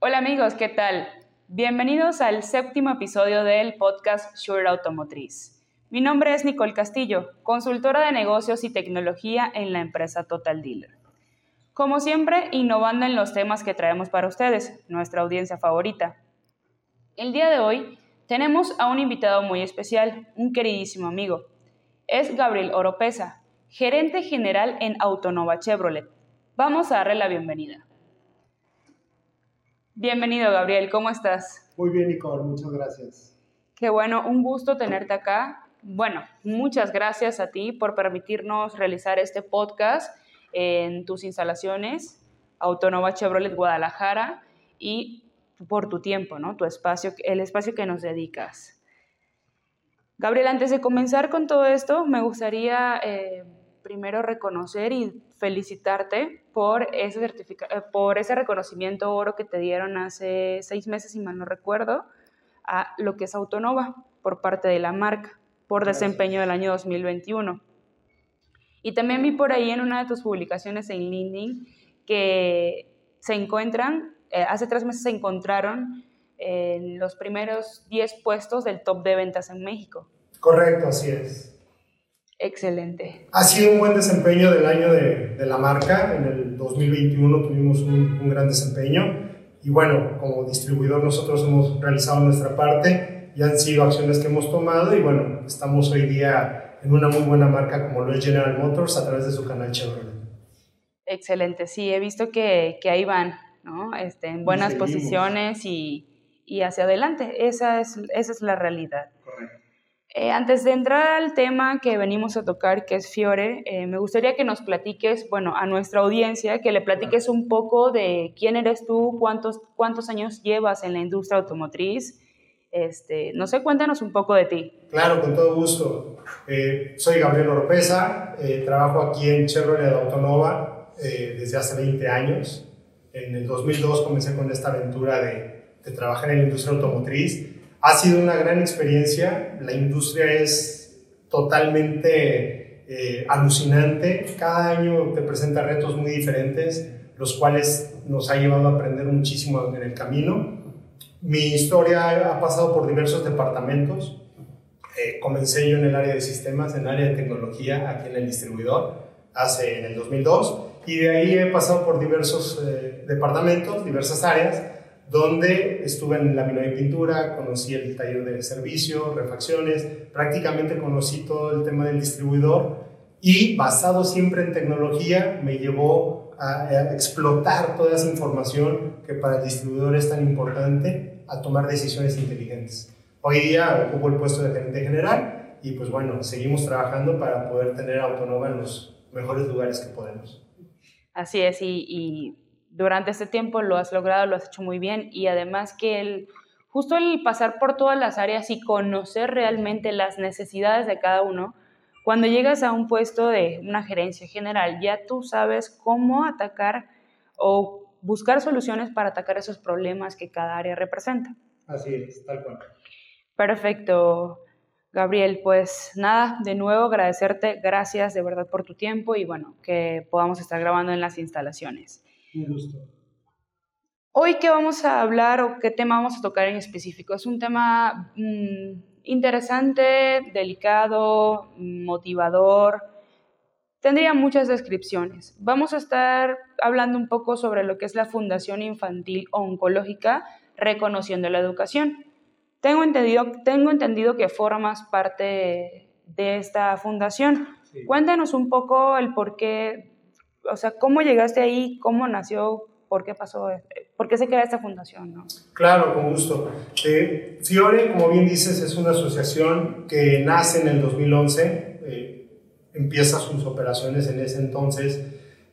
Hola amigos, ¿qué tal? Bienvenidos al séptimo episodio del podcast Sure Automotriz. Mi nombre es Nicole Castillo, consultora de negocios y tecnología en la empresa Total Dealer. Como siempre, innovando en los temas que traemos para ustedes, nuestra audiencia favorita. El día de hoy tenemos a un invitado muy especial, un queridísimo amigo. Es Gabriel Oropesa, gerente general en Autonova Chevrolet. Vamos a darle la bienvenida. Bienvenido, Gabriel, ¿cómo estás? Muy bien, Nicole, muchas gracias. Qué bueno, un gusto tenerte acá. Bueno, muchas gracias a ti por permitirnos realizar este podcast en tus instalaciones, Autonova Chevrolet Guadalajara, y por tu tiempo, ¿no? Tu espacio, el espacio que nos dedicas. Gabriel, antes de comenzar con todo esto, me gustaría eh, primero reconocer y felicitarte por ese, eh, por ese reconocimiento oro que te dieron hace seis meses, si mal no recuerdo, a lo que es Autonova por parte de la marca por desempeño del año 2021. Y también vi por ahí en una de tus publicaciones en LinkedIn que se encuentran, eh, hace tres meses se encontraron en los primeros 10 puestos del top de ventas en México. Correcto, así es. Excelente. Ha sido un buen desempeño del año de, de la marca. En el 2021 tuvimos un, un, gran desempeño. Y bueno, como distribuidor nosotros hemos realizado nuestra parte y han sido acciones que hemos tomado y bueno, estamos hoy día en una muy buena marca como lo es General Motors a través de su canal Chevrolet. Excelente, sí, he visto que, que ahí van, ¿no? Este, en buenas posiciones y, y, hacia adelante. Esa es, esa es la realidad. Eh, antes de entrar al tema que venimos a tocar, que es Fiore, eh, me gustaría que nos platiques, bueno, a nuestra audiencia, que le platiques un poco de quién eres tú, cuántos, cuántos años llevas en la industria automotriz. Este, no sé, cuéntanos un poco de ti. Claro, con todo gusto. Eh, soy Gabriel Oropesa, trabajo aquí en Chevrolet Autonova desde hace 20 años. En el 2002 comencé con esta aventura de, de trabajar en la industria automotriz ha sido una gran experiencia, la industria es totalmente eh, alucinante, cada año te presenta retos muy diferentes, los cuales nos ha llevado a aprender muchísimo en el camino. Mi historia ha pasado por diversos departamentos, eh, comencé yo en el área de sistemas, en el área de tecnología, aquí en el distribuidor, hace en el 2002, y de ahí he pasado por diversos eh, departamentos, diversas áreas, donde estuve en lámina de pintura, conocí el taller de servicio, refacciones, prácticamente conocí todo el tema del distribuidor y basado siempre en tecnología me llevó a, explotar toda esa información que para el distribuidor es tan importante a tomar decisiones inteligentes. Hoy día ocupo el puesto de gerente general y pues bueno, seguimos trabajando para poder tener Autonova en los mejores lugares que podemos. Así es, y, y durante este tiempo lo has logrado, lo has hecho muy bien y además que el, justo el pasar por todas las áreas y conocer realmente las necesidades de cada uno, cuando llegas a un puesto de una gerencia general, ya tú sabes cómo atacar o buscar soluciones para atacar esos problemas que cada área representa. Así es, tal cual. Perfecto, Gabriel. Pues nada, de nuevo agradecerte, gracias de verdad por tu tiempo y bueno, que podamos estar grabando en las instalaciones. Hoy, ¿qué vamos a hablar o qué tema vamos a tocar en específico? Es un tema mm, interesante, delicado, motivador. Tendría muchas descripciones. Vamos a estar hablando un poco sobre lo que es la Fundación Infantil Oncológica Reconociendo la Educación. Tengo entendido, tengo entendido que formas parte de esta fundación. Cuéntanos un poco el por qué o sea, ¿cómo llegaste ahí? ¿Cómo nació? ¿Por qué pasó? ¿Por qué se crea esta fundación? Claro, con gusto. Eh, Fiore, como bien dices, es una asociación que nace en el 2011, eh, empieza sus operaciones en ese entonces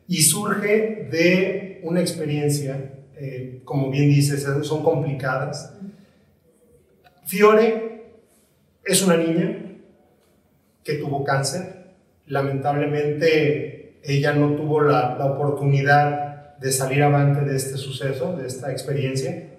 y surge de una experiencia, eh, como bien dices, son complicadas. Fiore es una niña que tuvo cáncer, lamentablemente ella no tuvo la, la oportunidad de salir avante de este suceso, de esta experiencia.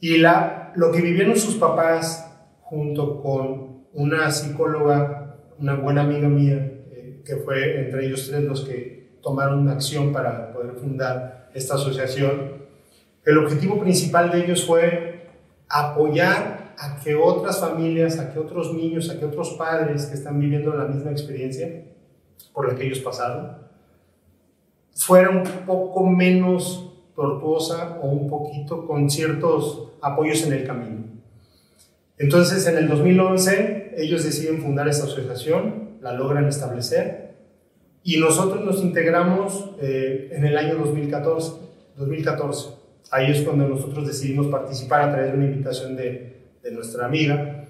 Y la, lo que vivieron sus papás junto con una psicóloga, una buena amiga mía, eh, que fue entre ellos tres los que tomaron acción para poder fundar esta asociación, El objetivo principal de ellos fue apoyar a que otras familias, a que otros niños, a que otros padres que están viviendo la misma experiencia por la que ellos pasaron, fuera un poco menos tortuosa o un poquito con ciertos apoyos en el camino. Entonces, en el 2011, ellos deciden fundar esta asociación, la logran establecer y nosotros nos integramos eh, en el año 2014, 2014. Ahí es cuando nosotros decidimos participar a través de una invitación de, de nuestra amiga.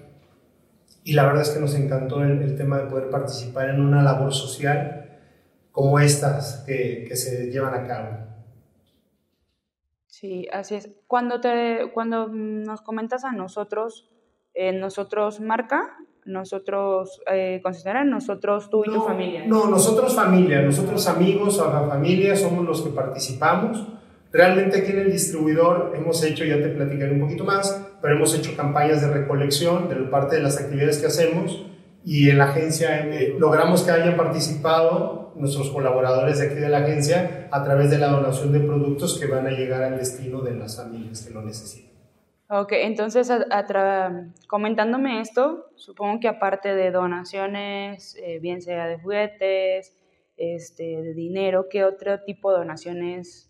Y la verdad es que nos encantó el, el, tema de poder participar en una labor social como estas que, que se llevan a cabo. Sí, así es. Cuando, te, cuando nos comentas a nosotros, eh, nosotros marca, nosotros eh, consideran nosotros tú y tu familia. No, nosotros familia, nosotros amigos o la familia somos los que participamos. Realmente aquí en el distribuidor hemos hecho, ya te platicaré un poquito más, pero hemos hecho campañas de recolección de parte de las actividades que hacemos y en la agencia eh, logramos que hayan participado nuestros colaboradores de aquí de la agencia a través de la donación de productos que van a llegar al destino de las familias que lo necesitan. Ok, entonces comentándome esto, supongo que aparte de donaciones, eh, bien sea de juguetes, este, de dinero, ¿qué otro tipo de donaciones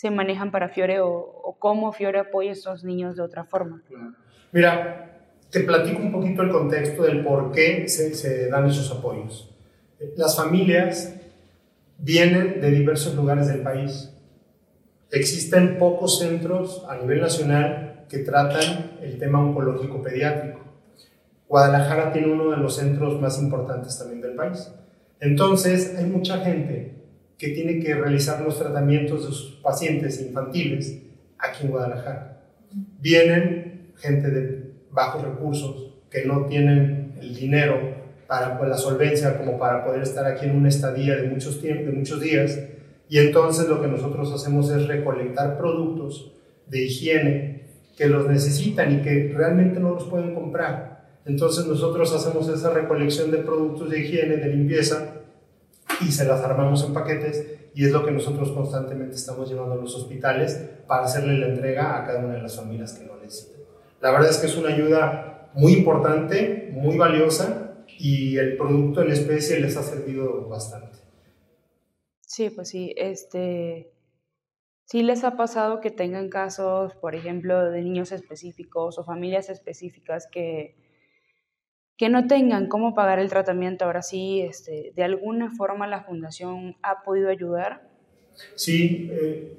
se manejan para Fiore o, cómo Fiore apoya a estos niños de otra forma? Mira, te platico un poquito el contexto del por qué se, se dan esos apoyos. Las familias vienen de diversos lugares del país. Existen pocos centros a nivel nacional que tratan el tema oncológico pediátrico. Guadalajara tiene uno de los centros más importantes también del país. Entonces, hay mucha gente que tiene que realizar los tratamientos de sus pacientes infantiles aquí en Guadalajara. Vienen gente de bajos recursos que no tienen el dinero para pues, la solvencia como para poder estar aquí en una estadía de muchos, de muchos días y entonces lo que nosotros hacemos es recolectar productos de higiene que los necesitan y que realmente no los pueden comprar. Entonces nosotros hacemos esa recolección de productos de higiene, de limpieza, y se las armamos en paquetes y es lo que nosotros constantemente estamos llevando a los hospitales para hacerle la entrega a cada una de las familias que lo necesitan. La verdad es que es una ayuda muy importante, muy valiosa y el producto en especie les ha servido bastante. Sí, pues sí, este, ¿Sí les ha pasado que tengan casos, por ejemplo, de niños específicos o familias específicas que, que no tengan cómo pagar el tratamiento? Ahora sí, este, ¿de alguna forma la fundación ha podido ayudar? Sí, eh,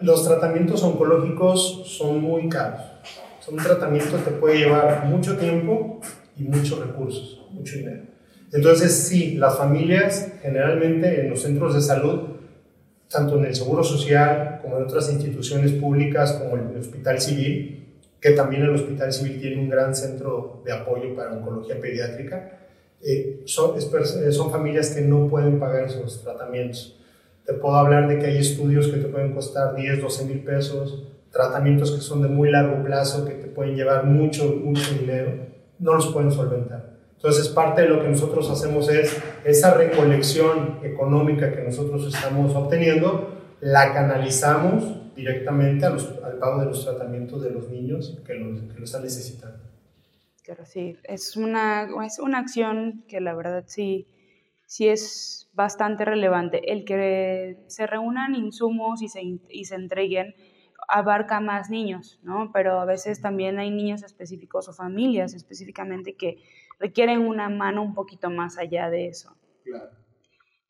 los tratamientos oncológicos son muy caros. Son un tratamiento que puede llevar mucho tiempo y muchos recursos, mucho dinero. Entonces, sí, las familias generalmente en los centros de salud tanto en el Seguro Social como en otras instituciones públicas como el Hospital Civil, que también el Hospital Civil tiene un gran centro de apoyo para oncología pediátrica, eh, son, eh, son familias que no pueden pagar esos tratamientos. Te puedo hablar de que hay estudios que te pueden costar 10, 12 mil pesos, tratamientos que son de muy largo plazo, que te pueden llevar mucho, mucho dinero, no los pueden solventar. Entonces, parte de lo que nosotros hacemos es esa recolección económica que nosotros estamos obteniendo, la canalizamos directamente al pago de los tratamientos de los niños que lo, que lo están necesitando. Claro, sí, es una, es una acción que la verdad sí, sí es bastante relevante. El que se reúnan insumos y se, y se entreguen abarca más niños, ¿no? Pero a veces también hay niños específicos o familias específicamente que requieren una mano un poquito más allá de eso. Claro.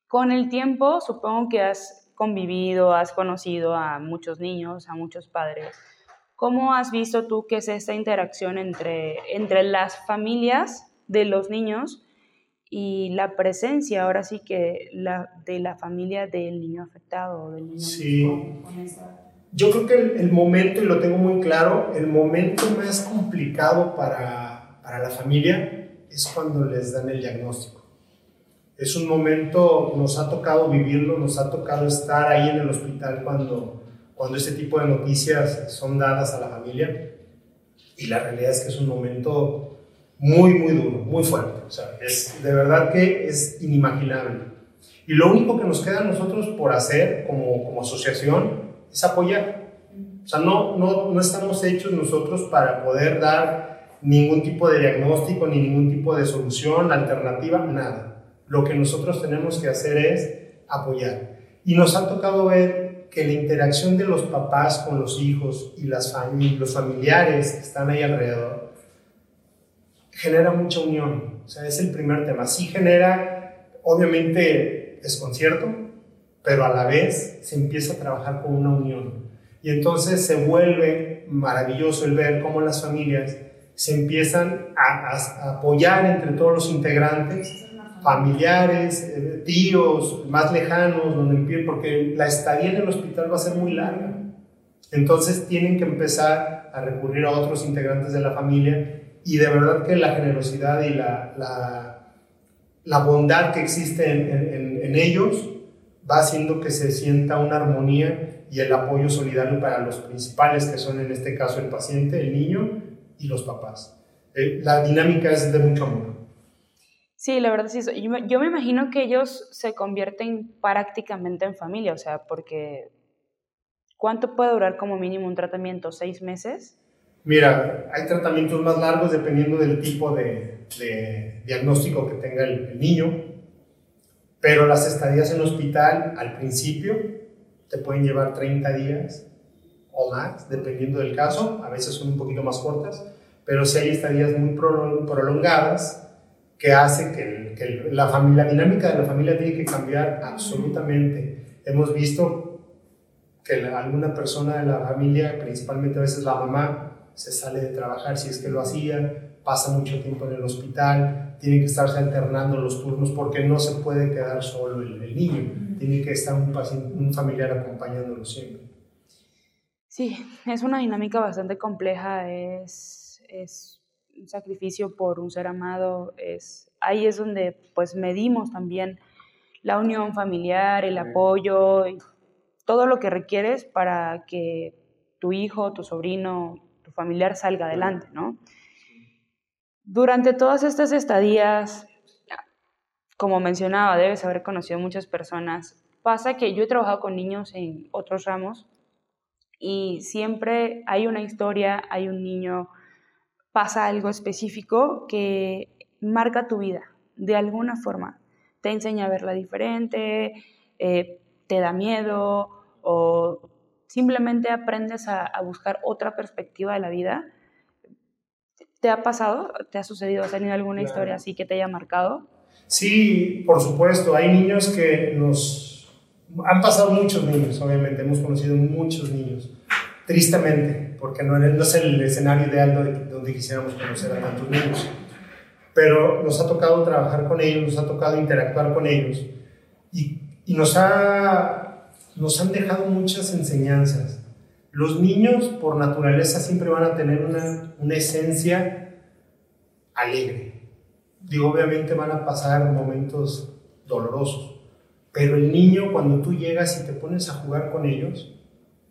Con el tiempo, supongo que has convivido, has conocido a muchos niños, a muchos padres. ¿Cómo has visto tú que es esta interacción entre, entre las familias de los niños y la presencia, ahora sí que la, de la familia del niño afectado del niño sí. Yo creo que el, el, momento, y lo tengo muy claro, el momento más complicado para, para la familia es cuando les dan el diagnóstico. Es un momento, nos ha tocado vivirlo, nos ha tocado estar ahí en el hospital cuando, cuando este tipo de noticias son dadas a la familia. Y la realidad es que es un momento muy, muy duro, muy fuerte. O sea, es, de verdad que es inimaginable. Y lo único que nos queda a nosotros por hacer como, como asociación es apoyar. O sea, no, no, no estamos hechos nosotros para poder dar ningún tipo de diagnóstico ni ningún tipo de solución, alternativa, nada. Lo que nosotros tenemos que hacer es apoyar. Y nos ha tocado ver que la interacción de los papás con los hijos y las los familiares que están ahí alrededor genera mucha unión. O sea, es el primer tema. Sí genera, obviamente, desconcierto, pero a la vez se empieza a trabajar con una unión. Y entonces se vuelve maravilloso el ver cómo las familias se empiezan a, apoyar entre todos los integrantes, familiares, eh, tíos, más lejanos, donde porque la estadía en el hospital va a ser muy larga. Entonces tienen que empezar a recurrir a otros integrantes de la familia y de verdad que la generosidad y la, la, bondad que existe en, en, en ellos va haciendo que se sienta una armonía y el apoyo solidario para los principales, que son en este caso el paciente, el niño y los papás. Eh, la dinámica es de mucho amor. Sí, la verdad sí. Yo me, yo me imagino que ellos se convierten prácticamente en familia, o sea, porque ¿cuánto puede durar como mínimo un tratamiento? ¿Seis meses? Mira, hay tratamientos más largos dependiendo del tipo de, de diagnóstico que tenga el, el niño, pero las estadías en hospital al principio te pueden llevar 30 días o más, dependiendo del caso, a veces son un poquito más cortas, pero si hay estadías muy prolongadas que hace que, que la, familia, la dinámica de la familia tiene que cambiar absolutamente. Hemos visto que alguna persona de la familia, principalmente a veces la mamá, se sale de trabajar si es que lo hacía, pasa mucho tiempo en el hospital, tiene que estarse alternando los turnos porque no se puede quedar solo el, el niño, tiene que estar un, paciente, un familiar acompañándolo siempre. Sí, es una dinámica bastante compleja, es, es un sacrificio por un ser amado, es, ahí es donde pues medimos también la unión familiar, el apoyo, todo lo que requieres para que tu hijo, tu sobrino, tu familiar salga adelante, ¿no? Durante todas estas estadías, como mencionaba, debes haber conocido muchas personas. Pasa que yo he trabajado con niños en otros ramos y siempre hay una historia, hay un niño, pasa algo específico que marca tu vida de alguna forma. Te enseña a verla diferente, eh, te da miedo o simplemente aprendes a, a, buscar otra perspectiva de la vida. ¿Te ha pasado? ¿Te ha sucedido? ¿Has tenido alguna claro. historia así que te haya marcado? Sí, por supuesto. Hay niños que nos han pasado muchos niños, obviamente, hemos conocido muchos niños, tristemente, porque no, no es el escenario ideal donde, donde quisiéramos conocer a tantos niños. Pero nos ha tocado trabajar con ellos, nos ha tocado interactuar con ellos y, nos, ha, nos han dejado muchas enseñanzas. Los niños, por naturaleza, siempre van a tener una, una esencia alegre. Digo, obviamente van a pasar momentos dolorosos, pero el niño, cuando tú llegas y te pones a jugar con ellos,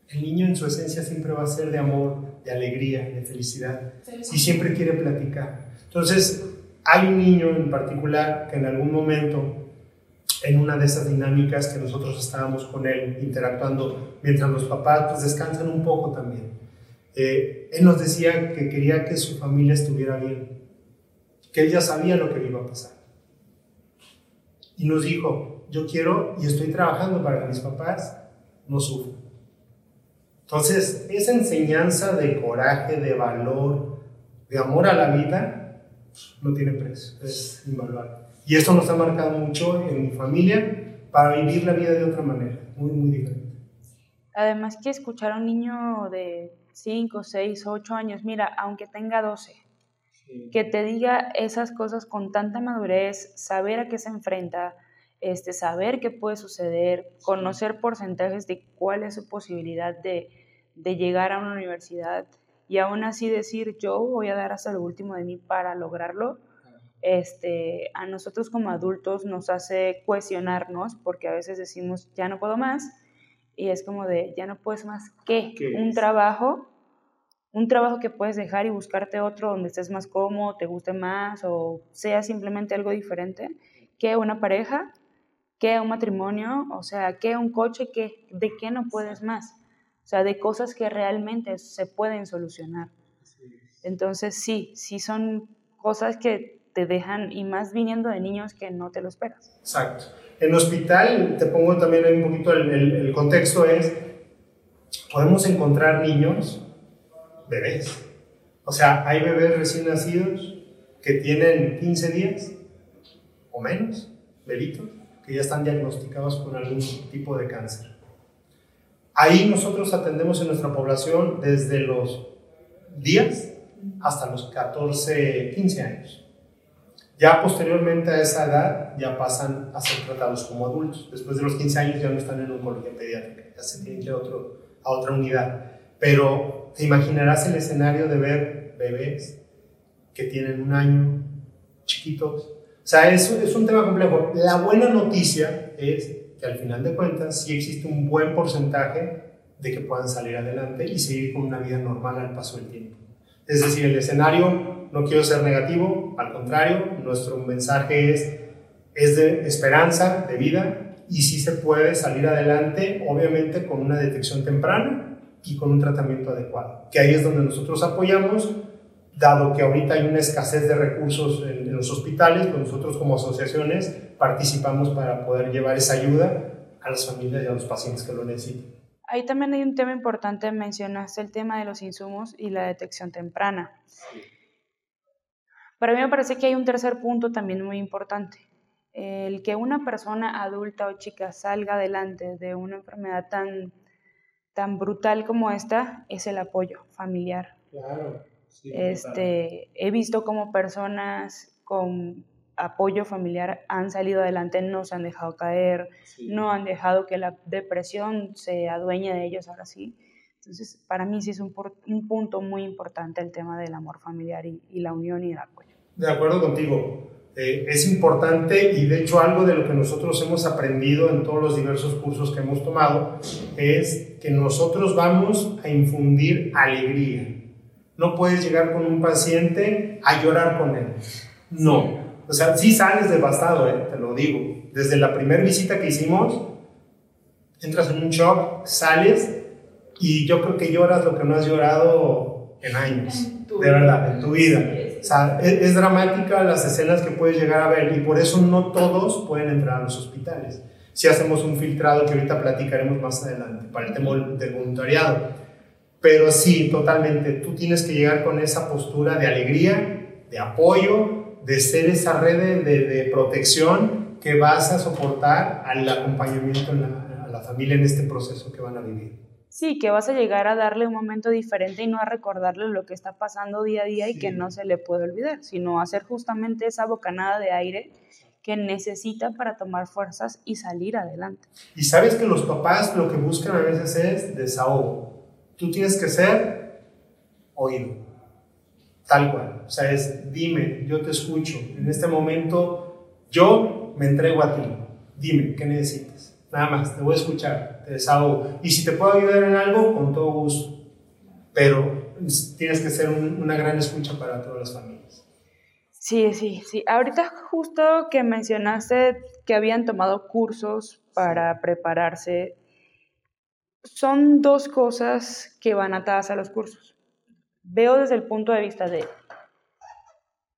el niño en su esencia siempre va a ser de amor, de alegría, de felicidad. Y siempre quiere platicar. Entonces, hay un niño en particular que en algún momento, en una de esas dinámicas que nosotros estábamos con él interactuando, mientras los papás pues, descansan un poco también, eh, él nos decía que quería que su familia estuviera bien, que él ya sabía lo que le iba a pasar. Y nos dijo, yo quiero y estoy trabajando para que mis papás no sufran. Entonces, esa enseñanza de coraje, de valor, de amor a la vida, no tiene precio, es invaluable. Y esto nos ha marcado mucho en mi familia para vivir la vida de otra manera, muy, muy diferente. Además que escuchar a un niño de 5, 6, 8 años, mira, aunque tenga 12, sí. que te diga esas cosas con tanta madurez, saber a qué se enfrenta, este, saber qué puede suceder, conocer porcentajes de cuál es su posibilidad de, de llegar a una universidad y aún así decir yo voy a dar hasta lo último de mí para lograrlo, este, a nosotros como adultos nos hace cuestionarnos porque a veces decimos ya no puedo más y es como de ya no puedes más. ¿Qué un es? trabajo un trabajo que puedes dejar y buscarte otro donde estés más cómodo, te guste más o sea simplemente algo diferente que una pareja ¿Qué un matrimonio? O sea, ¿qué un coche? ¿Qué, ¿De qué no puedes más? o sea, de cosas que realmente se pueden solucionar. Entonces, sí, sí son cosas que te dejan, y más viniendo de niños que no te lo esperas. Exacto. En el hospital, te pongo también un poquito el, el contexto, es, podemos encontrar niños, bebés. O sea, hay bebés recién nacidos que tienen 15 días o menos, bebitos, que ya están diagnosticados con algún tipo de cáncer. Ahí nosotros atendemos en nuestra población desde los días hasta los 14, 15 años. Ya posteriormente a esa edad ya pasan a ser tratados como adultos. Después de los 15 años ya no están en oncología pediátrica, ya se tienen que ir a, otro, a otra unidad. Pero te imaginarás el escenario de ver bebés que tienen un año, chiquitos. O sea, es, es un tema complejo. La buena noticia es que al final de cuentas sí existe un buen porcentaje de que puedan salir adelante y seguir con una vida normal al paso del tiempo. Es decir, el escenario, no quiero ser negativo, al contrario, nuestro mensaje es, es de esperanza, de vida, y sí se puede salir adelante, obviamente con una detección temprana y con un tratamiento adecuado, que ahí es donde nosotros apoyamos, dado que ahorita hay una escasez de recursos en, los hospitales, pues nosotros como asociaciones participamos para poder llevar esa ayuda a las familias y a los pacientes que lo necesitan. Ahí también hay un tema importante, mencionaste el tema de los insumos y la detección temprana. Para mí me parece que hay un tercer punto también muy importante. El que una persona adulta o chica salga adelante de una enfermedad tan, tan brutal como esta es el apoyo familiar. Claro. este, he visto como personas con apoyo familiar han salido adelante, no se han dejado caer, no han dejado que la depresión se adueñe de ellos ahora sí. Entonces, para mí sí es un, un punto muy importante el tema del amor familiar y, y la unión y el apoyo. De acuerdo contigo. Eh, es importante y de hecho algo de lo que nosotros hemos aprendido en todos los diversos cursos que hemos tomado es que nosotros vamos a infundir alegría. No puedes llegar con un paciente a llorar con él. No, o sea, sí sales devastado, eh, te lo digo. Desde la primera visita que hicimos, entras en un shock, sales y yo creo que lloras lo que no has llorado en años. De verdad, en tu vida. O sea, es, es, dramática las escenas que puedes llegar a ver y por eso no todos pueden entrar a los hospitales. Si hacemos un filtrado que ahorita platicaremos más adelante para el tema del voluntariado. Pero sí, totalmente, tú tienes que llegar con esa postura de alegría, de apoyo, de ser esa red de, de, protección que vas a soportar al acompañamiento la, a la familia en este proceso que van a vivir. Sí, que vas a llegar a darle un momento diferente y no a recordarle lo que está pasando día a día y que no se le puede olvidar, sino hacer justamente esa bocanada de aire que necesita para tomar fuerzas y salir adelante. Y sabes que los papás lo que buscan a veces es desahogo. Tú tienes que ser oído Tal cual. O sea, es dime, yo te escucho. En este momento yo me entrego a ti. Dime, ¿qué necesitas? Nada más, te voy a escuchar, te desahogo. Y si te puedo ayudar en algo, con todo gusto. Pero tienes que ser un, una gran escucha para todas las familias. Sí, sí, sí. Ahorita justo que mencionaste que habían tomado cursos para prepararse, son dos cosas que van atadas a los cursos veo desde el punto de vista de,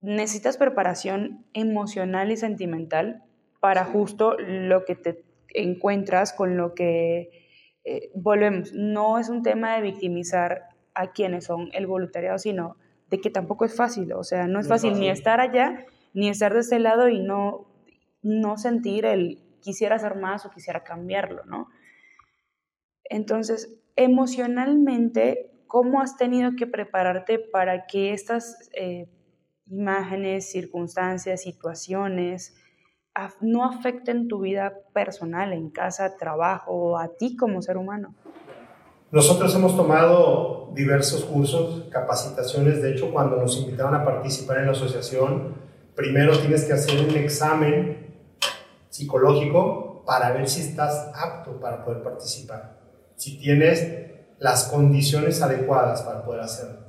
necesitas preparación emocional y sentimental para justo lo que te encuentras con lo que eh, volvemos. No es un tema de victimizar a quienes son el voluntariado, sino de que tampoco es fácil. O sea, no es, fácil, fácil, ni estar allá, ni estar de este lado y no, no sentir el quisiera hacer más o quisiera cambiarlo, ¿no? Entonces, emocionalmente ¿Cómo has tenido que prepararte para que estas eh, imágenes, circunstancias, situaciones no afecten tu vida personal, en casa, trabajo, a ti como ser humano? Nosotros hemos tomado diversos cursos, capacitaciones. De hecho, cuando nos invitaron a participar en la asociación, primero tienes que hacer un examen psicológico para ver si estás apto para poder participar. Si tienes las condiciones adecuadas para poder hacerlo.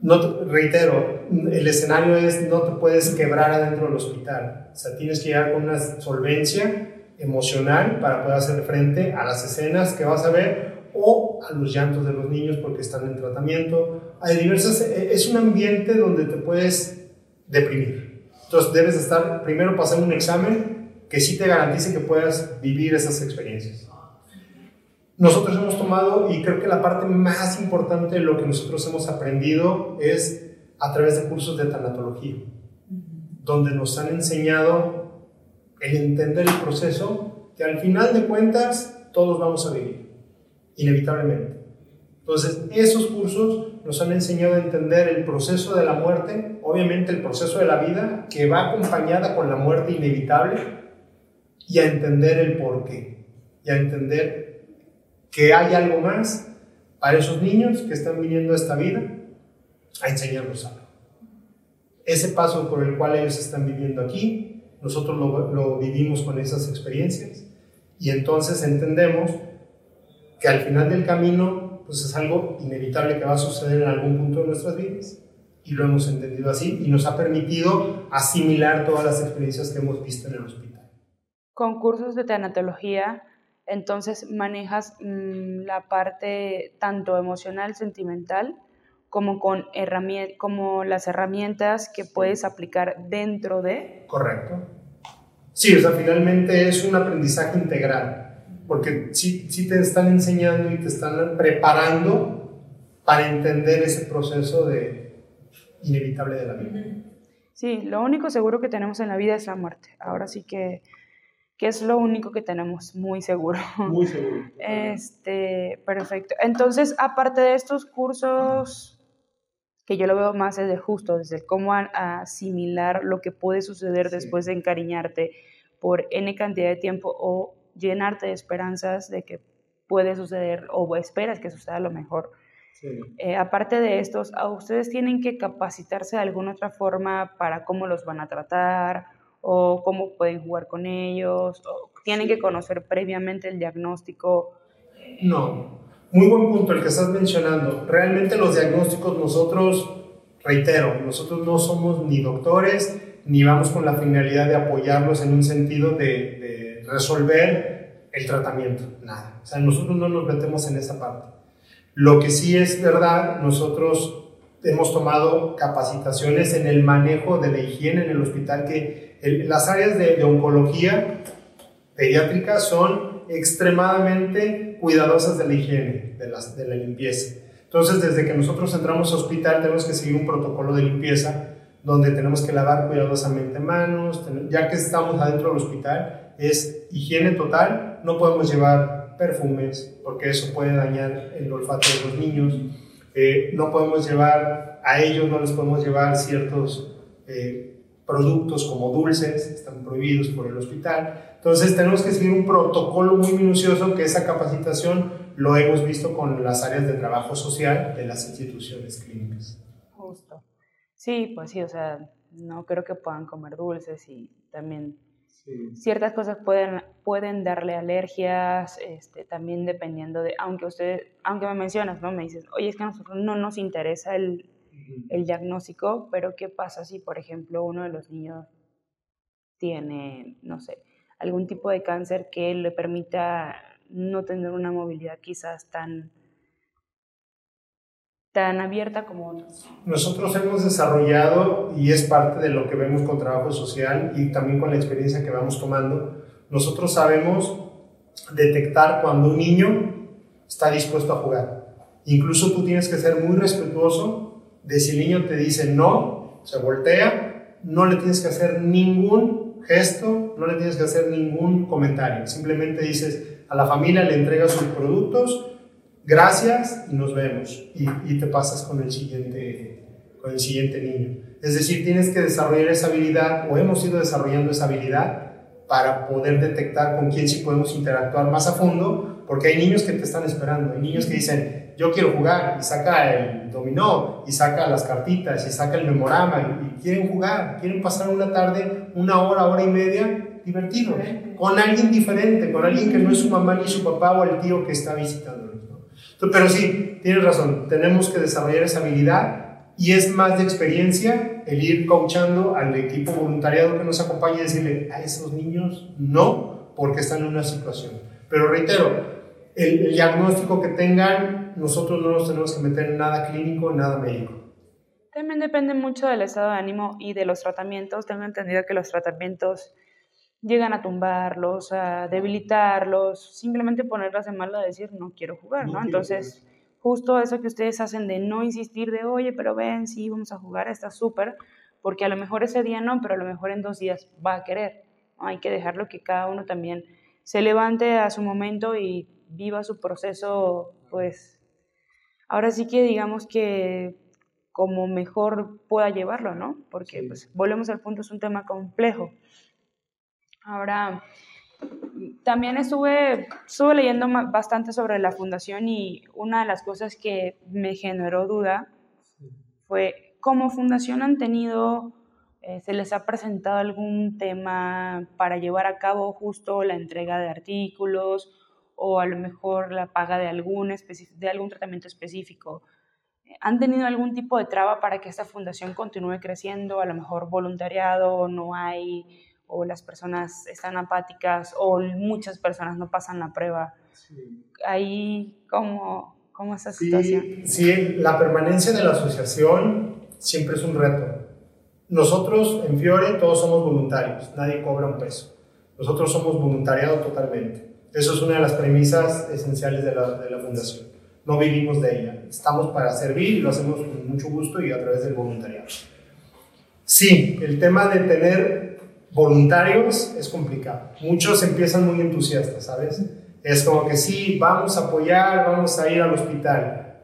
No, reitero, el escenario es no te puedes quebrar adentro del hospital. O sea, tienes que llegar con una solvencia emocional para poder hacer frente a las escenas que vas a ver o a los llantos de los niños porque están en tratamiento. Hay diversas, e, es un ambiente donde te puedes deprimir. Entonces debes estar primero pasando un examen que sí te garantice que puedas vivir esas experiencias. Nosotros hemos tomado, y creo que la parte más importante de lo que nosotros hemos aprendido es a través de cursos de tanatología, donde nos han enseñado el entender el proceso que al final de cuentas todos vamos a vivir, inevitablemente. Entonces, esos cursos nos han enseñado a entender el proceso de la muerte, obviamente el proceso de la vida, que va acompañada con la muerte inevitable, y a entender el porqué, y a entender que hay algo más para esos niños que están viniendo a esta vida a enseñarnos algo. Ese paso por el cual ellos están viviendo aquí, nosotros lo, vivimos con esas experiencias y entonces entendemos que al final del camino pues es algo inevitable que va a suceder en algún punto de nuestras vidas y lo hemos entendido así y nos ha permitido asimilar todas las experiencias que hemos visto en el hospital. Con cursos de tanatología entonces manejas mm, la parte tanto emocional, sentimental, como con como las herramientas que puedes aplicar dentro de. Correcto. Sí, o sea, finalmente es un aprendizaje integral, porque sí, sí te están enseñando y te están preparando para entender ese proceso de inevitable de la vida. Sí, lo único seguro que tenemos en la vida es la muerte. Ahora sí que que es lo único que tenemos muy seguro. Muy seguro. Este, perfecto. Entonces, aparte de estos cursos, que yo lo veo más desde justo, desde cómo asimilar lo que puede suceder después de encariñarte por N cantidad de tiempo o llenarte de esperanzas de que puede suceder o esperas que suceda lo mejor. Eh, aparte de estos, ustedes tienen que capacitarse de alguna otra forma para cómo los van a tratar o cómo pueden jugar con ellos, o tienen que conocer previamente el diagnóstico. No, muy buen punto el que estás mencionando. Realmente los diagnósticos nosotros, reitero, nosotros no somos ni doctores, ni vamos con la finalidad de apoyarlos en un sentido de, de resolver el tratamiento, nada. O sea, nosotros no nos metemos en esa parte. Lo que sí es verdad, nosotros hemos tomado capacitaciones en el manejo de la higiene en el hospital, que las áreas de, oncología pediátrica son extremadamente cuidadosas de la higiene, de, la limpieza. Entonces, desde que nosotros entramos al hospital, tenemos que seguir un protocolo de limpieza donde tenemos que lavar cuidadosamente manos, ya que estamos adentro del hospital, es higiene total, no podemos llevar perfumes porque eso puede dañar el olfato de los niños eh, no podemos llevar, a ellos no les podemos llevar ciertos eh, productos como dulces, están prohibidos por el hospital. Entonces tenemos que seguir un protocolo muy minucioso que esa capacitación lo hemos visto con las áreas de trabajo social de las instituciones clínicas. Justo. Sí, pues sí, o sea, no creo que puedan comer dulces y también Ciertas cosas pueden, pueden darle alergias, este, también dependiendo de, aunque usted, aunque me mencionas, ¿no? Me dices, oye, es que a nosotros no nos interesa el, el diagnóstico, pero ¿qué pasa si, por ejemplo, uno de los niños tiene, no sé, algún tipo de cáncer que le permita no tener una movilidad quizás tan tan abierta como otros. Nosotros hemos desarrollado, y es parte de lo que vemos con trabajo social y también con la experiencia que vamos tomando, nosotros sabemos detectar cuando un niño está dispuesto a jugar. Incluso tú tienes que ser muy respetuoso de si el niño te dice no, se voltea, no le tienes que hacer ningún gesto, no le tienes que hacer ningún comentario. Simplemente dices a la familia, le entregas sus productos, gracias y nos vemos. Y, te pasas con el, siguiente, con el siguiente niño. Es decir, tienes que desarrollar esa habilidad o hemos ido desarrollando esa habilidad para poder detectar con quién sí podemos interactuar más a fondo, porque hay niños que te están esperando, hay niños que dicen, yo quiero jugar, y saca el dominó, y saca las cartitas, y saca el memorama, y, quieren jugar, quieren pasar una tarde, una hora, hora y media, divertido, con alguien diferente, con alguien que no es su mamá ni su papá o el tío que está visitando. Pero sí, tienes razón, tenemos que desarrollar esa habilidad y es más de experiencia el ir coachando al equipo voluntariado que nos acompaña y decirle a esos niños no, porque están en una situación. Pero reitero, el, diagnóstico que tengan, nosotros no nos tenemos que meter en nada clínico, en nada médico. También depende mucho del estado de ánimo y de los tratamientos. Tengo entendido que los tratamientos llegan a tumbarlos, a debilitarlos, simplemente ponerlas en mala a decir no quiero jugar, ¿no? Entonces, justo eso que ustedes hacen de no insistir de, oye, pero ven, sí, vamos a jugar, está súper, porque a lo mejor ese día no, pero a lo mejor en dos días va a querer. Hay que dejarlo que cada uno también se levante a su momento y viva su proceso, pues, ahora sí que digamos que como mejor pueda llevarlo, ¿no? Porque, pues, volvemos al punto, es un tema complejo. Ahora, también estuve, estuve leyendo bastante sobre la fundación y una de las cosas que me generó duda fue, ¿cómo fundación han tenido, eh, se les ha presentado algún tema para llevar a cabo justo la entrega de artículos o a lo mejor la paga de algún, de algún tratamiento específico? ¿Han tenido algún tipo de traba para que esta fundación continúe creciendo? A lo mejor voluntariado, no hay o las personas están apáticas o muchas personas no pasan la prueba. Ahí, ¿cómo, cómo es esa situación? Sí, la permanencia de la asociación siempre es un reto. Nosotros en Fiore todos somos voluntarios, nadie cobra un peso. Nosotros somos voluntariado totalmente. Eso es una de las premisas esenciales de la, de la fundación. No vivimos de ella. Estamos para servir y lo hacemos con mucho gusto y a través del voluntariado. Sí, el tema de tener voluntarios es complicado. Muchos empiezan muy entusiastas, ¿sabes? Es como que sí, vamos a apoyar, vamos a ir al hospital.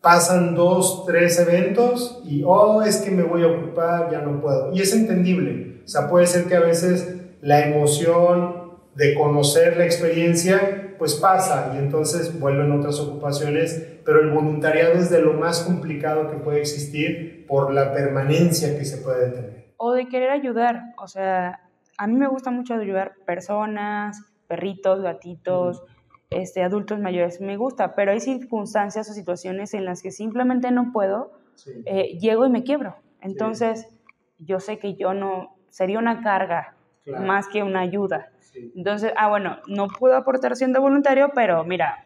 Pasan dos, tres eventos y, oh, es que me voy a ocupar, ya no puedo. Y es entendible. O sea, puede ser que a veces la emoción de conocer la experiencia, pues pasa y entonces vuelven otras ocupaciones, pero el voluntariado es de lo más complicado que puede existir por la permanencia que se puede tener o de querer ayudar. O sea, a mí me gusta mucho ayudar personas, perritos, gatitos, este, adultos mayores, me gusta, pero hay circunstancias o situaciones en las que simplemente no puedo, eh, llego y me quiebro. Entonces, yo sé que yo no, sería una carga más que una ayuda. Entonces, ah, bueno, no puedo aportar siendo voluntario, pero mira,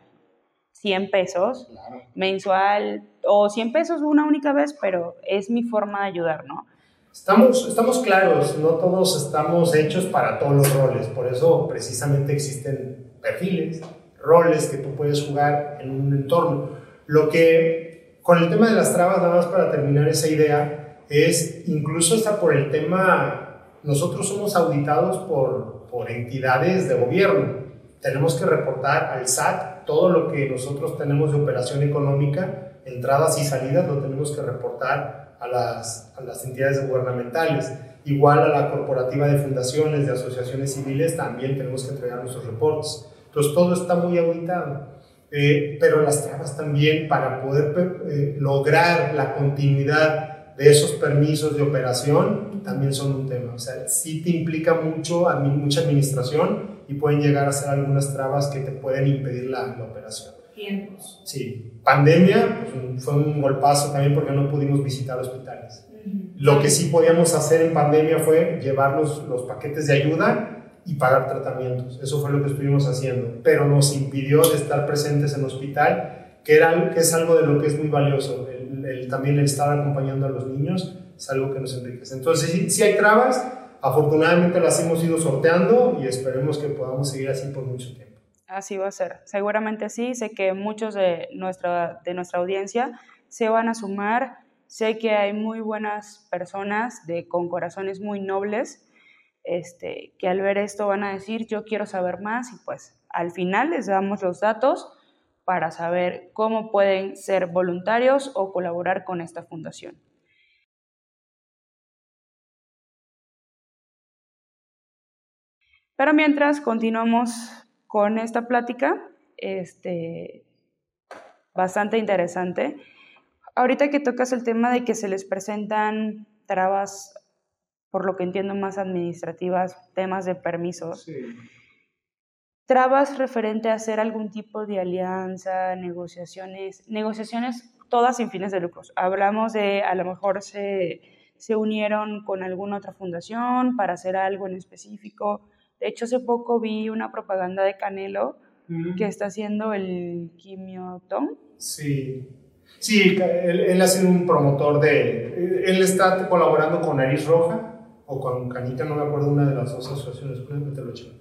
100 pesos mensual o 100 pesos una única vez, pero es mi forma de ayudar, ¿no? Estamos, estamos claros, no todos estamos hechos para todos los roles, por eso precisamente existen perfiles, roles que tú puedes jugar en un entorno. Lo que, con el tema de las trabas, nada más para terminar esa idea, es incluso hasta por el tema, nosotros somos auditados por, por entidades de gobierno, tenemos que reportar al SAT todo lo que nosotros tenemos de operación económica, entradas y salidas, lo tenemos que reportar a las, a las entidades gubernamentales. Igual a la corporativa de fundaciones, de asociaciones civiles, también tenemos que entregar nuestros reportes. Entonces todo está muy auditado. Eh, pero las trabas también para poder eh, lograr la continuidad de esos permisos de operación también son un tema. O sea, sí te implica mucho, mucha administración y pueden llegar a ser algunas trabas que te pueden impedir la, la operación. Tiempos. Sí, pandemia pues, fue un golpazo también porque no pudimos visitar hospitales. Lo que sí podíamos hacer en pandemia fue llevar los, los paquetes de ayuda y pagar tratamientos. Eso fue lo que estuvimos haciendo, pero nos impidió de estar presentes en hospital, que, era, que es algo de lo que es muy valioso. El, también el estar acompañando a los niños es algo que nos enriquece. Entonces, si sí hay trabas, afortunadamente las hemos ido sorteando y esperemos que podamos seguir así por mucho tiempo. Así va a ser. Seguramente sí. Sé que muchos de nuestra, de nuestra audiencia se van a sumar. Sé que hay muy buenas personas de, con corazones muy nobles este, que al ver esto van a decir, yo quiero saber más y pues al final les damos los datos para saber cómo pueden ser voluntarios o colaborar con esta fundación. Pero mientras continuamos con esta plática, este, bastante interesante. Ahorita que tocas el tema de que se les presentan trabas, por lo que entiendo más administrativas, temas de permisos. Trabas referente a hacer algún tipo de alianza, negociaciones, negociaciones todas sin fines de lucros. Hablamos de a lo mejor se, se unieron con alguna otra fundación para hacer algo en específico de hecho, hace poco vi una propaganda de Canelo que está haciendo el quimiotón. Sí, sí, él, él ha sido un promotor de, él está colaborando con Nariz Roja o con Canita, no me acuerdo una de las dos asociaciones, eh,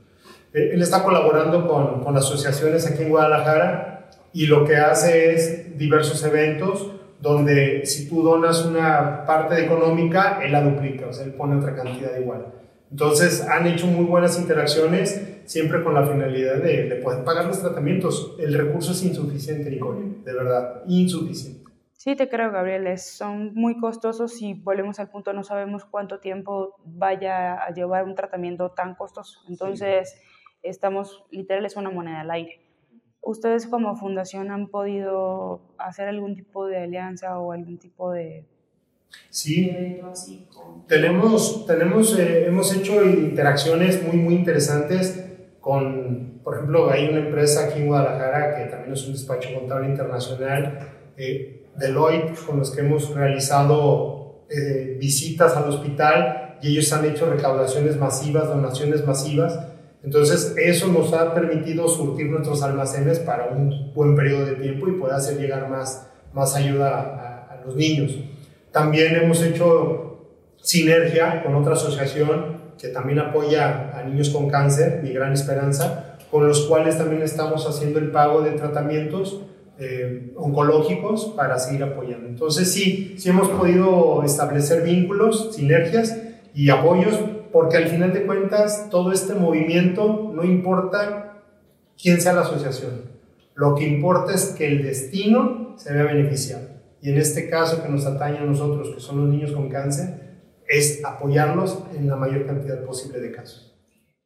él está colaborando con, con asociaciones aquí en Guadalajara y lo que hace es diversos eventos donde si tú donas una parte económica, él la duplica, o sea, él pone otra cantidad igual. Entonces han hecho muy buenas interacciones, siempre con la finalidad de, de poder pagar los tratamientos. El recurso es insuficiente, Nicole, de verdad, insuficiente. Sí, te creo, Gabriel, son muy costosos y volvemos al punto, no sabemos cuánto tiempo vaya a llevar un tratamiento tan costoso. Entonces, estamos, literal, es una moneda al aire. ¿Ustedes como fundación han podido hacer algún tipo de alianza o algún tipo de Sí, tenemos, tenemos eh, hemos hecho interacciones muy, muy interesantes con, por ejemplo, hay una empresa aquí en Guadalajara que también es un despacho contable internacional, eh, Deloitte, con los que hemos realizado eh, visitas al hospital y ellos han hecho recaudaciones masivas, donaciones masivas. Entonces, eso nos ha permitido surtir nuestros almacenes para un buen periodo de tiempo y poder hacer llegar más, más ayuda a, los niños. También hemos hecho sinergia con otra asociación que también apoya a niños con cáncer, Mi Gran Esperanza, con los cuales también estamos haciendo el pago de tratamientos eh, oncológicos para seguir apoyando. Entonces sí, sí hemos podido establecer vínculos, sinergias y apoyos, porque al final de cuentas todo este movimiento no importa quién sea la asociación, lo que importa es que el destino se vea beneficiado y en este caso que nos atañe a nosotros, que son los niños con cáncer, es apoyarlos en la mayor cantidad posible de casos.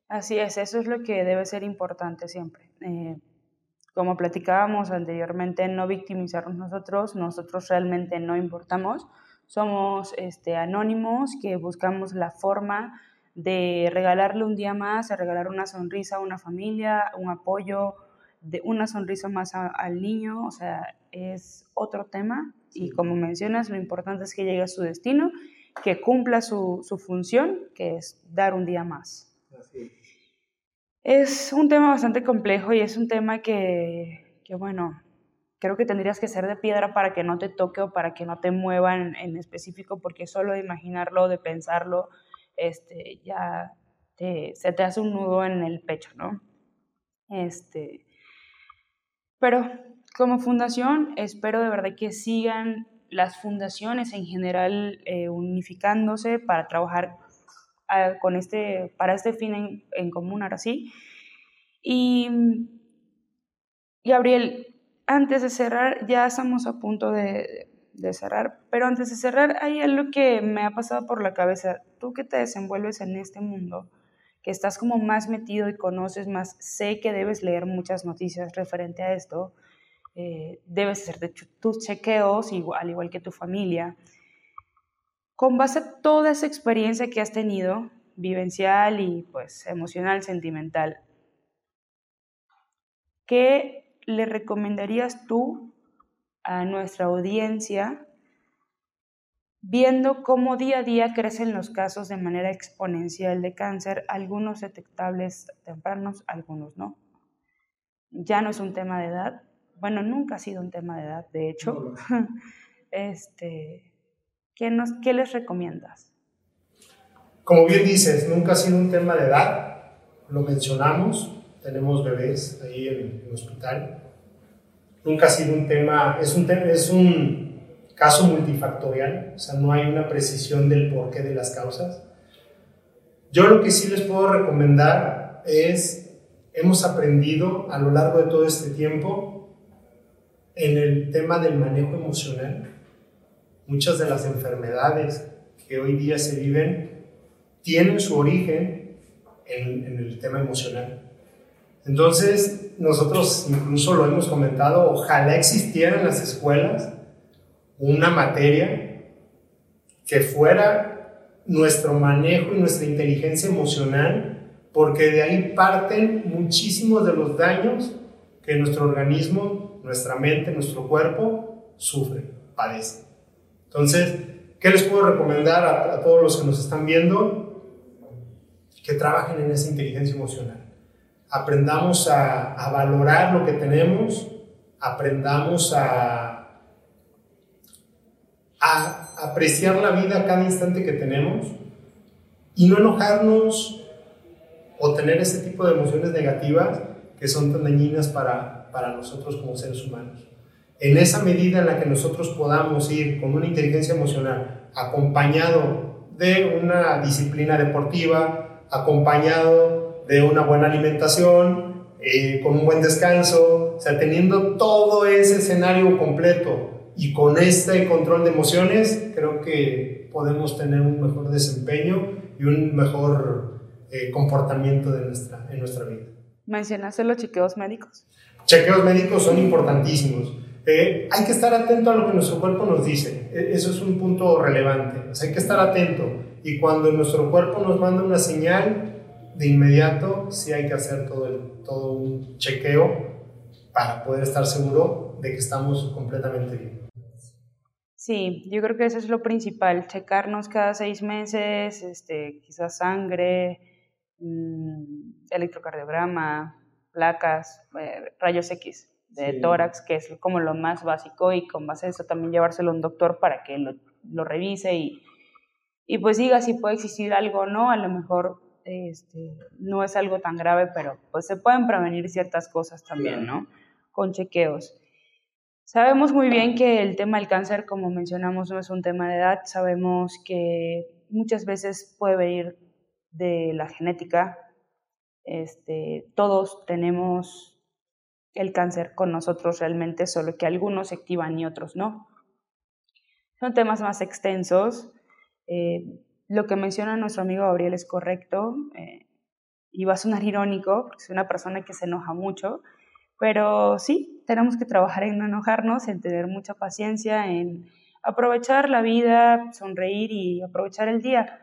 Así es, eso es lo que debe ser importante siempre. Eh, como platicábamos anteriormente, no victimizarnos nosotros, nosotros realmente no importamos, somos este, anónimos que buscamos la forma de regalarle un día más, de regalar una sonrisa a una familia, un apoyo, de una sonrisa más al niño, o sea, es otro tema y como mencionas, lo importante es que llegue a su destino, que cumpla su, su función, que es dar un día más. es. un tema bastante complejo y es un tema que, que, bueno, creo que tendrías que ser de piedra para que no te toque o para que no te mueva en, en específico, porque solo de imaginarlo, de pensarlo, este, ya se te hace un nudo en el pecho, ¿no? Este, pero como fundación, espero de verdad que sigan las fundaciones en general eh, unificándose para trabajar ah, con este, para este fin en, común, ahora sí. Y, Gabriel, antes de cerrar, ya estamos a punto de, de cerrar, pero antes de cerrar, hay algo que me ha pasado por la cabeza. Tú que te desenvuelves en este mundo, que estás como más metido y conoces más, sé que debes leer muchas noticias referente a esto eh, debes hacer tus chequeos, igual, al igual que tu familia. Con base a toda esa experiencia que has tenido, vivencial y pues emocional, sentimental, ¿qué le recomendarías tú a nuestra audiencia viendo cómo día a día crecen los casos de manera exponencial de cáncer, algunos detectables tempranos, algunos no? Ya no es un tema de edad, bueno, nunca ha sido un tema de edad, de hecho. este, ¿qué, nos, ¿Qué les recomiendas? Como bien dices, nunca ha sido un tema de edad, lo mencionamos, tenemos bebés ahí en el hospital. Nunca ha sido un tema, es un, es un caso multifactorial, o sea, no hay una precisión del porqué de las causas. Yo lo que sí les puedo recomendar es, hemos aprendido a lo largo de todo este tiempo en el tema del manejo emocional. Muchas de las enfermedades que hoy día se viven tienen su origen en, el tema emocional. Entonces, nosotros incluso lo hemos comentado, ojalá existiera en las escuelas una materia que fuera nuestro manejo y nuestra inteligencia emocional, porque de ahí parten muchísimos de los daños que nuestro organismo nuestra mente, nuestro cuerpo sufre, padece. Entonces, ¿qué les puedo recomendar a, todos los que nos están viendo? Que trabajen en esa inteligencia emocional. Aprendamos a, a valorar lo que tenemos, aprendamos a, a apreciar la vida cada instante que tenemos y no enojarnos o tener ese tipo de emociones negativas que son tan dañinas para, para nosotros como seres humanos. En esa medida en la que nosotros podamos ir con una inteligencia emocional acompañado de una disciplina deportiva, acompañado de una buena alimentación, eh, con un buen descanso, o sea, teniendo todo ese escenario completo y con este control de emociones, creo que podemos tener un mejor desempeño y un mejor eh, comportamiento de nuestra, en nuestra vida. ¿Mencionaste los chequeos médicos? Chequeos médicos son importantísimos. Eh, hay que estar atento a lo que nuestro cuerpo nos dice. E, eso es un punto relevante. hay que estar atento. Y cuando nuestro cuerpo nos manda una señal, de inmediato sí hay que hacer todo, el, todo un chequeo para poder estar seguro de que estamos completamente bien. Sí, yo creo que eso es lo principal, checarnos cada seis meses, este, quizás sangre, mm, electrocardiograma, placas, eh, rayos X de tórax, que es como lo más básico, y con base a eso también llevárselo a un doctor para que lo, lo revise y, y, pues diga si puede existir algo o no, a lo mejor este, no es algo tan grave, pero pues se pueden prevenir ciertas cosas también, ¿no? Con chequeos. Sabemos muy bien que el tema del cáncer, como mencionamos, no es un tema de edad. Sabemos que muchas veces puede venir de la genética. Este, todos tenemos el cáncer con nosotros realmente, solo que algunos se activan y otros no. Son temas más extensos. Eh, lo que menciona nuestro amigo Gabriel es correcto eh, y va a sonar irónico, porque es una persona que se enoja mucho, pero sí, tenemos que trabajar en no enojarnos, en tener mucha paciencia, en aprovechar la vida, sonreír y aprovechar el día.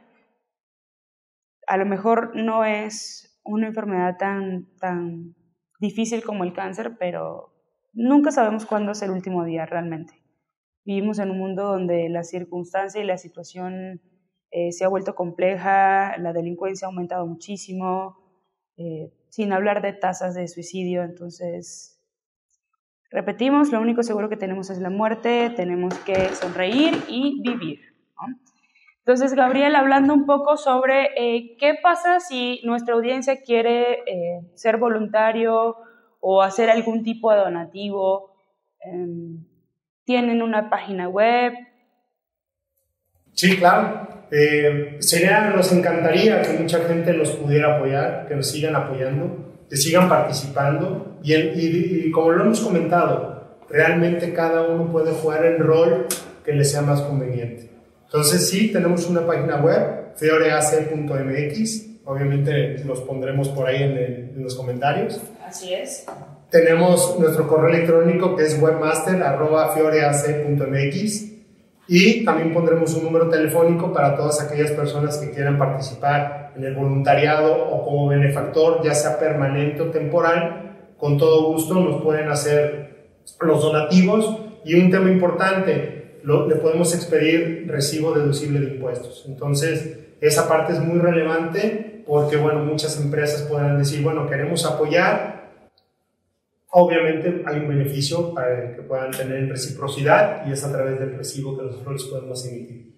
A lo mejor no es una enfermedad tan, tan difícil como el cáncer, pero nunca sabemos cuándo es el último día realmente. Vivimos en un mundo donde la circunstancia y la situación eh, se ha vuelto compleja, la delincuencia ha aumentado muchísimo, eh, sin hablar de tasas de suicidio. Entonces, repetimos, lo único seguro que tenemos es la muerte, tenemos que sonreír y vivir. Entonces, Gabriel, hablando un poco sobre eh, qué pasa si nuestra audiencia quiere eh, ser voluntario o hacer algún tipo de donativo. Em, ¿Tienen una página web? Sí, claro. Eh, sería, nos encantaría que mucha gente nos pudiera apoyar, que nos sigan apoyando, que sigan participando. Y, y, como lo hemos comentado, realmente cada uno puede jugar el rol que le sea más conveniente. Entonces sí, tenemos una página web, fioreac.mx, obviamente los pondremos por ahí en, en, los comentarios. Así es. Tenemos nuestro correo electrónico que es webmaster.fioreac.mx y también pondremos un número telefónico para todas aquellas personas que quieran participar en el voluntariado o como benefactor, ya sea permanente o temporal. Con todo gusto nos pueden hacer los donativos. Y un tema importante, le podemos expedir recibo deducible de impuestos. Entonces, esa parte es muy relevante porque, bueno, muchas empresas podrán decir, bueno, queremos apoyar, Obviamente hay un beneficio para que puedan tener reciprocidad y es a través del recibo que nosotros podemos emitir.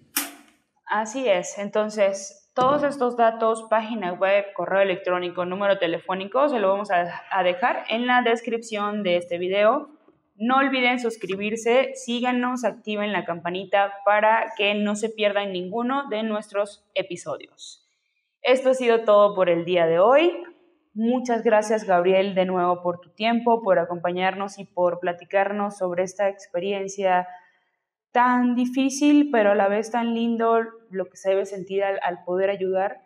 Así es, entonces todos estos datos, página web, correo electrónico, número telefónico, se lo vamos a dejar en la descripción de este video. No olviden suscribirse, síganos, activen la campanita para que no se pierdan ninguno de nuestros episodios. Esto ha sido todo por el día de hoy. Muchas gracias, Gabriel, de nuevo por tu tiempo, por acompañarnos y por platicarnos sobre esta experiencia tan difícil, pero a la vez tan lindo, lo que se debe sentir al, poder ayudar.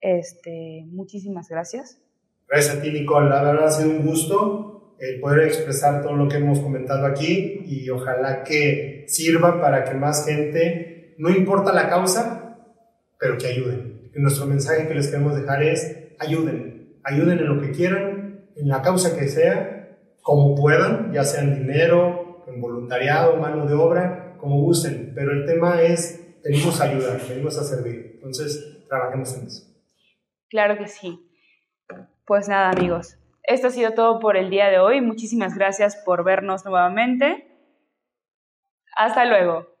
Este, muchísimas gracias. Gracias a ti, Nicole. La verdad ha sido un gusto el poder expresar todo lo que hemos comentado aquí y ojalá que sirva para que más gente, no importa la causa, pero que ayuden. nuestro mensaje que les queremos dejar es ayuden ayuden en lo que quieran, en la causa que sea, como puedan, ya sea en dinero, en voluntariado, mano de obra, como gusten. Pero el tema es, venimos a ayudar, venimos a servir. Entonces, trabajemos en eso. Claro que sí. Pues nada, amigos, esto ha sido todo por el día de hoy. Muchísimas gracias por vernos nuevamente. Hasta luego.